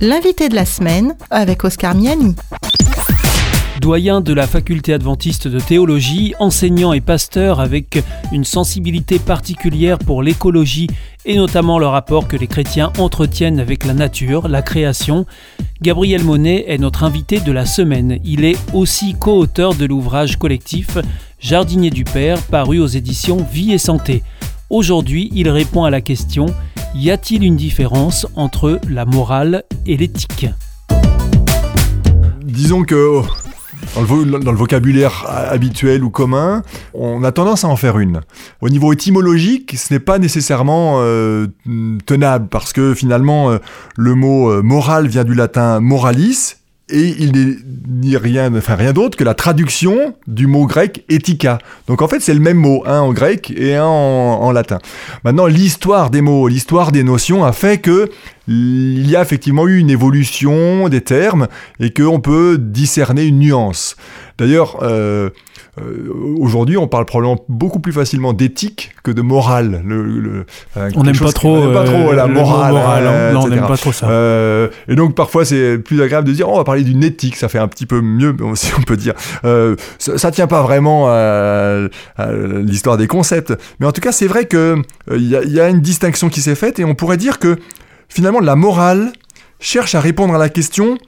L'invité de la semaine avec Oscar Miani. Doyen de la faculté adventiste de théologie, enseignant et pasteur avec une sensibilité particulière pour l'écologie et notamment le rapport que les chrétiens entretiennent avec la nature, la création, Gabriel Monet est notre invité de la semaine. Il est aussi co-auteur de l'ouvrage collectif Jardinier du Père, paru aux éditions Vie et Santé. Aujourd'hui, il répond à la question Y a-t-il une différence entre la morale et l'éthique? Disons que oh, dans le, vocabulaire habituel ou commun, on a tendance à en faire une. Au niveau étymologique, ce n'est pas nécessairement euh, tenable parce que finalement, euh, le mot euh, moral vient du latin moralis, et il n'est ni rien, enfin rien d'autre que la traduction du mot grec etika. Donc en fait, c'est le même mot, un en grec et un en, latin. Maintenant, l'histoire des mots, l'histoire des notions a fait que il y a effectivement eu une évolution des termes et qu'on peut discerner une nuance. D'ailleurs, euh, euh, aujourd'hui, on parle probablement beaucoup plus facilement d'éthique que de morale. Le, on n'aime pas trop, pas trop la morale. Hein, non, on n'aime pas trop ça. Euh, et donc, parfois, c'est plus agréable de dire oh, on va parler d'une éthique, ça fait un petit peu mieux, si on peut dire. Euh, ça, ne tient pas vraiment à, l'histoire des concepts. Mais en tout cas, c'est vrai qu'il il y, a une distinction qui s'est faite et on pourrait dire que finalement, la morale cherche à répondre à la question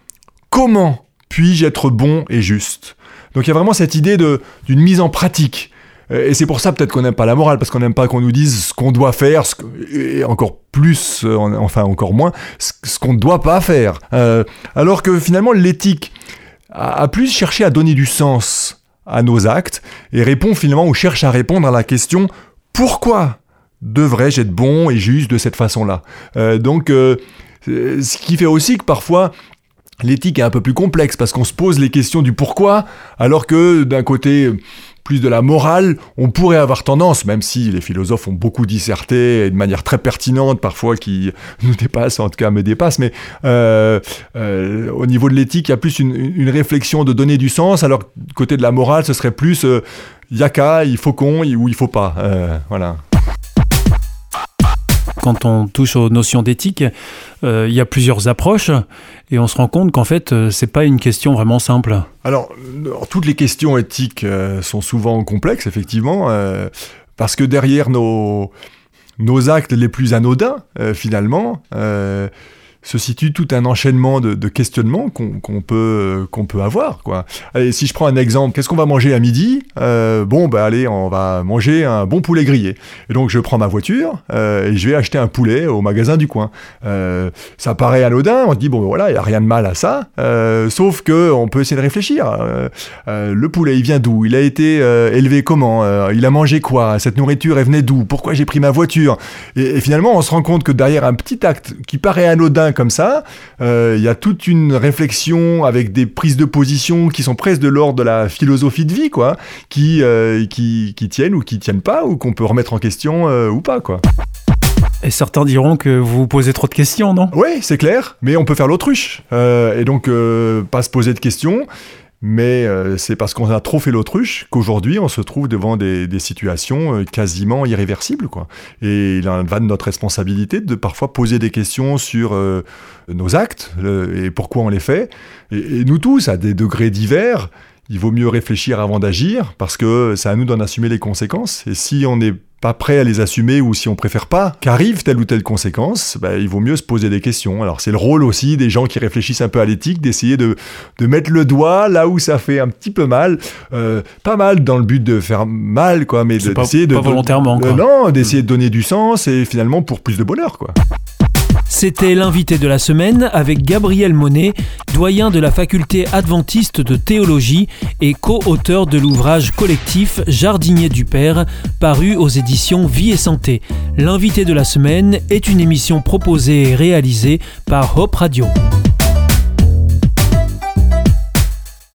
comment puis-je être bon et juste? Donc il y a vraiment cette idée d'une mise en pratique. Euh, et c'est pour ça peut-être qu'on n'aime pas la morale, parce qu'on n'aime pas qu'on nous dise ce qu'on doit faire, et encore plus, euh, enfin encore moins, ce, qu'on ne doit pas faire. Euh, alors que finalement l'éthique a, plus cherché à donner du sens à nos actes, et répond finalement, ou cherche à répondre à la question pourquoi? Devrais-je être bon et juste de cette façon-là. Donc ce qui fait aussi que parfois L'éthique est un peu plus complexe parce qu'on se pose les questions du pourquoi, alors que d'un côté plus de la morale, on pourrait avoir tendance, même si les philosophes ont beaucoup disserté de manière très pertinente parfois qui nous dépasse, en tout cas me dépasse, mais euh, euh, au niveau de l'éthique, il y a plus une, réflexion de donner du sens, alors côté de la morale, ce serait plus euh, yaka, il faut qu'on ou il faut pas, voilà quand on touche aux notions d'éthique, euh, il y a plusieurs approches et on se rend compte qu'en fait, euh, c'est pas une question vraiment simple. Alors, toutes les questions éthiques euh, sont souvent complexes, effectivement, parce que derrière nos, nos actes les plus anodins, finalement, se situe tout un enchaînement de, questionnements qu'on peut, qu'on peut avoir. Quoi. Si je prends un exemple, qu'est-ce qu'on va manger à midi? Euh, Bon, bah allez, on va manger un bon poulet grillé. Et donc je prends ma voiture euh, et je vais acheter un poulet au magasin du coin. Euh, ça paraît anodin, on se dit, bon voilà, il n'y a rien de mal à ça, sauf que on peut essayer de réfléchir. le poulet, il vient d'où? Il a été élevé comment? Il a mangé quoi? Cette nourriture, elle venait d'où? Pourquoi j'ai pris ma voiture? Et finalement, on se rend compte que derrière un petit acte qui paraît anodin, comme ça. Euh, il y a toute une réflexion avec des prises de position qui sont presque de l'ordre de la philosophie de vie, quoi, qui, euh, qui, tiennent ou qui tiennent pas, ou qu'on peut remettre en question euh, ou pas, quoi. Et certains diront que vous vous posez trop de questions, non? Oui, c'est clair, mais on peut faire l'autruche. et donc, pas se poser de questions mais euh, c'est parce qu'on a trop fait l'autruche qu'aujourd'hui on se trouve devant des, situations euh, quasiment irréversibles. Quoi. Et il en va de notre responsabilité de parfois poser des questions sur euh, nos actes et pourquoi on les fait. Et, nous tous, à des degrés divers, il vaut mieux réfléchir avant d'agir parce que c'est à nous d'en assumer les conséquences. Et si on est pas prêt à les assumer ou si on préfère pas qu'arrive telle ou telle conséquence, bah, il vaut mieux se poser des questions. Alors c'est le rôle aussi des gens qui réfléchissent un peu à l'éthique d'essayer de, de, mettre le doigt là où ça fait un petit peu mal, euh, pas mal dans le but de faire mal quoi, mais d'essayer de, pas volontairement quoi. non, d'essayer de donner du sens et finalement pour plus de bonheur quoi. C'était l'invité de la semaine avec Gabriel Monet, doyen de la faculté adventiste de théologie et co-auteur de l'ouvrage collectif Jardinier du Père, paru aux éditions Vie et Santé. L'invité de la semaine est une émission proposée et réalisée par Hope Radio.